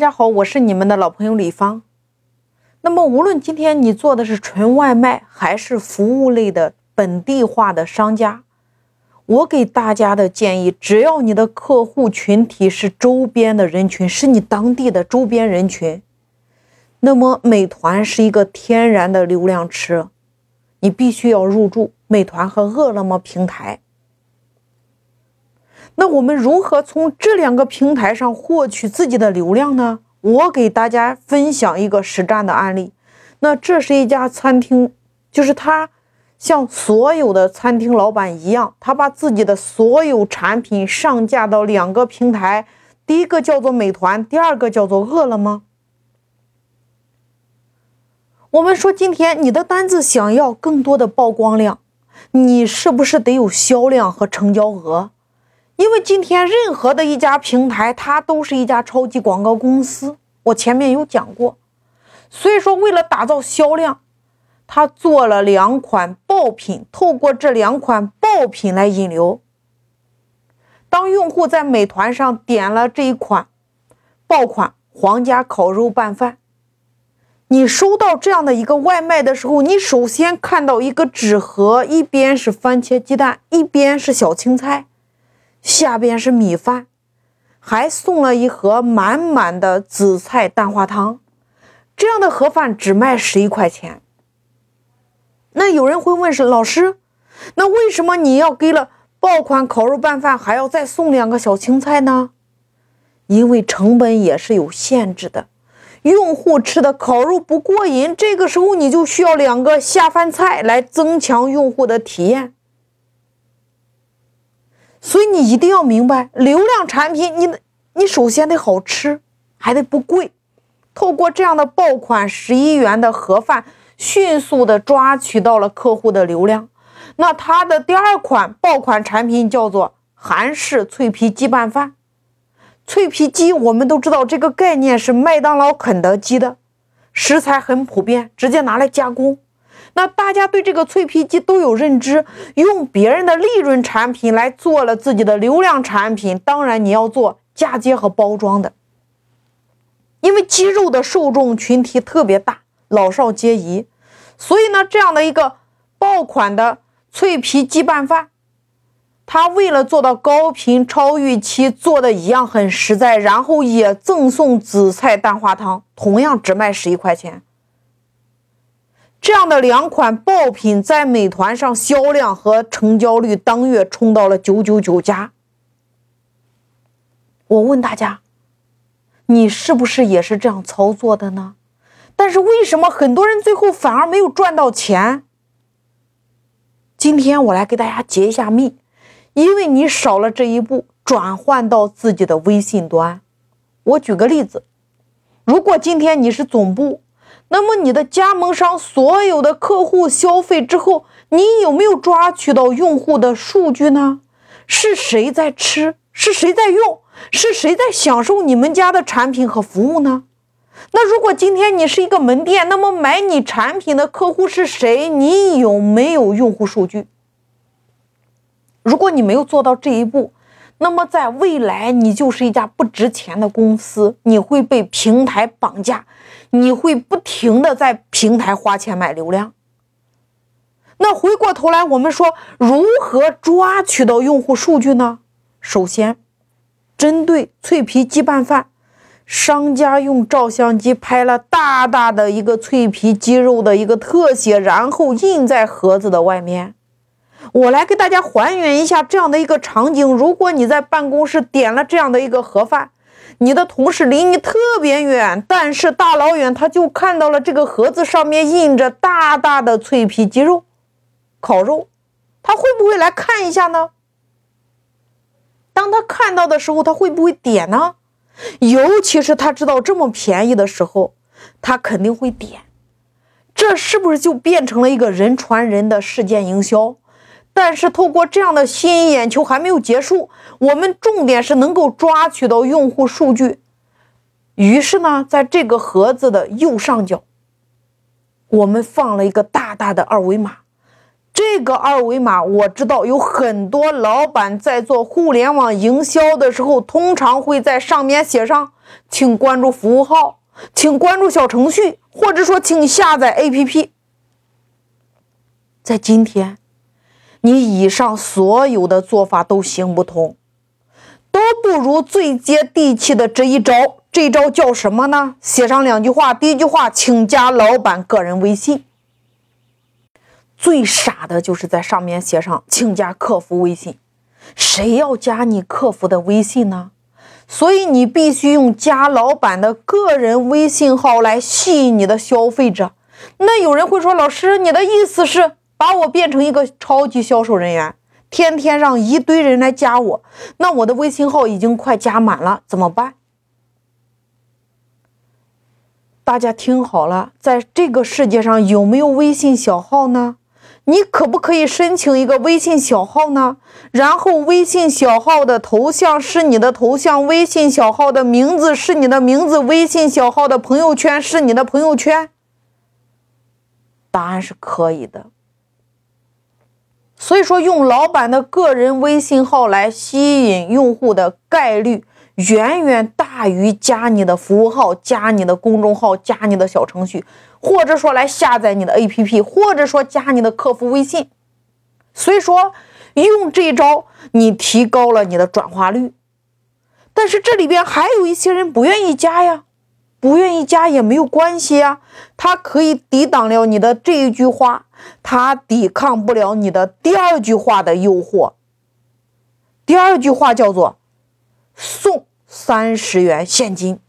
大家好，我是你们的老朋友李芳。那么，无论今天你做的是纯外卖还是服务类的本地化的商家，我给大家的建议，只要你的客户群体是周边的人群，是你当地的周边人群，那么美团是一个天然的流量池，你必须要入驻美团和饿了么平台。那我们如何从这两个平台上获取自己的流量呢？我给大家分享一个实战的案例。那这是一家餐厅，就是他像所有的餐厅老板一样，他把自己的所有产品上架到两个平台，第一个叫做美团，第二个叫做饿了么。我们说，今天你的单子想要更多的曝光量，你是不是得有销量和成交额？因为今天任何的一家平台，它都是一家超级广告公司。我前面有讲过，所以说为了打造销量，他做了两款爆品，透过这两款爆品来引流。当用户在美团上点了这一款爆款皇家烤肉拌饭，你收到这样的一个外卖的时候，你首先看到一个纸盒，一边是番茄鸡蛋，一边是小青菜。下边是米饭，还送了一盒满满的紫菜蛋花汤，这样的盒饭只卖十一块钱。那有人会问是老师，那为什么你要给了爆款烤肉拌饭还要再送两个小青菜呢？因为成本也是有限制的，用户吃的烤肉不过瘾，这个时候你就需要两个下饭菜来增强用户的体验。所以你一定要明白，流量产品，你你首先得好吃，还得不贵。透过这样的爆款十一元的盒饭，迅速的抓取到了客户的流量。那它的第二款爆款产品叫做韩式脆皮鸡拌饭。脆皮鸡我们都知道，这个概念是麦当劳、肯德基的，食材很普遍，直接拿来加工。那大家对这个脆皮鸡都有认知，用别人的利润产品来做了自己的流量产品，当然你要做嫁接和包装的，因为鸡肉的受众群体特别大，老少皆宜，所以呢，这样的一个爆款的脆皮鸡拌饭，它为了做到高频超预期，做的一样很实在，然后也赠送紫菜蛋花汤，同样只卖十一块钱。这样的两款爆品在美团上销量和成交率当月冲到了九九九加。我问大家，你是不是也是这样操作的呢？但是为什么很多人最后反而没有赚到钱？今天我来给大家解一下密，因为你少了这一步，转换到自己的微信端。我举个例子，如果今天你是总部。那么你的加盟商所有的客户消费之后，你有没有抓取到用户的数据呢？是谁在吃？是谁在用？是谁在享受你们家的产品和服务呢？那如果今天你是一个门店，那么买你产品的客户是谁？你有没有用户数据？如果你没有做到这一步，那么在未来你就是一家不值钱的公司，你会被平台绑架。你会不停的在平台花钱买流量。那回过头来，我们说如何抓取到用户数据呢？首先，针对脆皮鸡拌饭，商家用照相机拍了大大的一个脆皮鸡肉的一个特写，然后印在盒子的外面。我来给大家还原一下这样的一个场景：如果你在办公室点了这样的一个盒饭。你的同事离你特别远，但是大老远他就看到了这个盒子上面印着大大的脆皮鸡肉、烤肉，他会不会来看一下呢？当他看到的时候，他会不会点呢？尤其是他知道这么便宜的时候，他肯定会点。这是不是就变成了一个人传人的事件营销？但是透过这样的吸引眼球还没有结束，我们重点是能够抓取到用户数据。于是呢，在这个盒子的右上角，我们放了一个大大的二维码。这个二维码，我知道有很多老板在做互联网营销的时候，通常会在上面写上“请关注服务号”“请关注小程序”或者说“请下载 APP”。在今天，你以上所有的做法都行不通，都不如最接地气的这一招。这一招叫什么呢？写上两句话，第一句话，请加老板个人微信。最傻的就是在上面写上“请加客服微信”，谁要加你客服的微信呢？所以你必须用加老板的个人微信号来吸引你的消费者。那有人会说：“老师，你的意思是把我变成一个超级销售人员，天天让一堆人来加我？那我的微信号已经快加满了，怎么办？”大家听好了，在这个世界上有没有微信小号呢？你可不可以申请一个微信小号呢？然后微信小号的头像是你的头像，微信小号的名字是你的名字，微信小号的朋友圈是你的朋友圈。答案是可以的。所以说，用老板的个人微信号来吸引用户的概率。远远大于加你的服务号、加你的公众号、加你的小程序，或者说来下载你的 APP，或者说加你的客服微信。所以说，用这招你提高了你的转化率。但是这里边还有一些人不愿意加呀，不愿意加也没有关系啊，他可以抵挡了你的这一句话，他抵抗不了你的第二句话的诱惑。第二句话叫做送。三十元现金。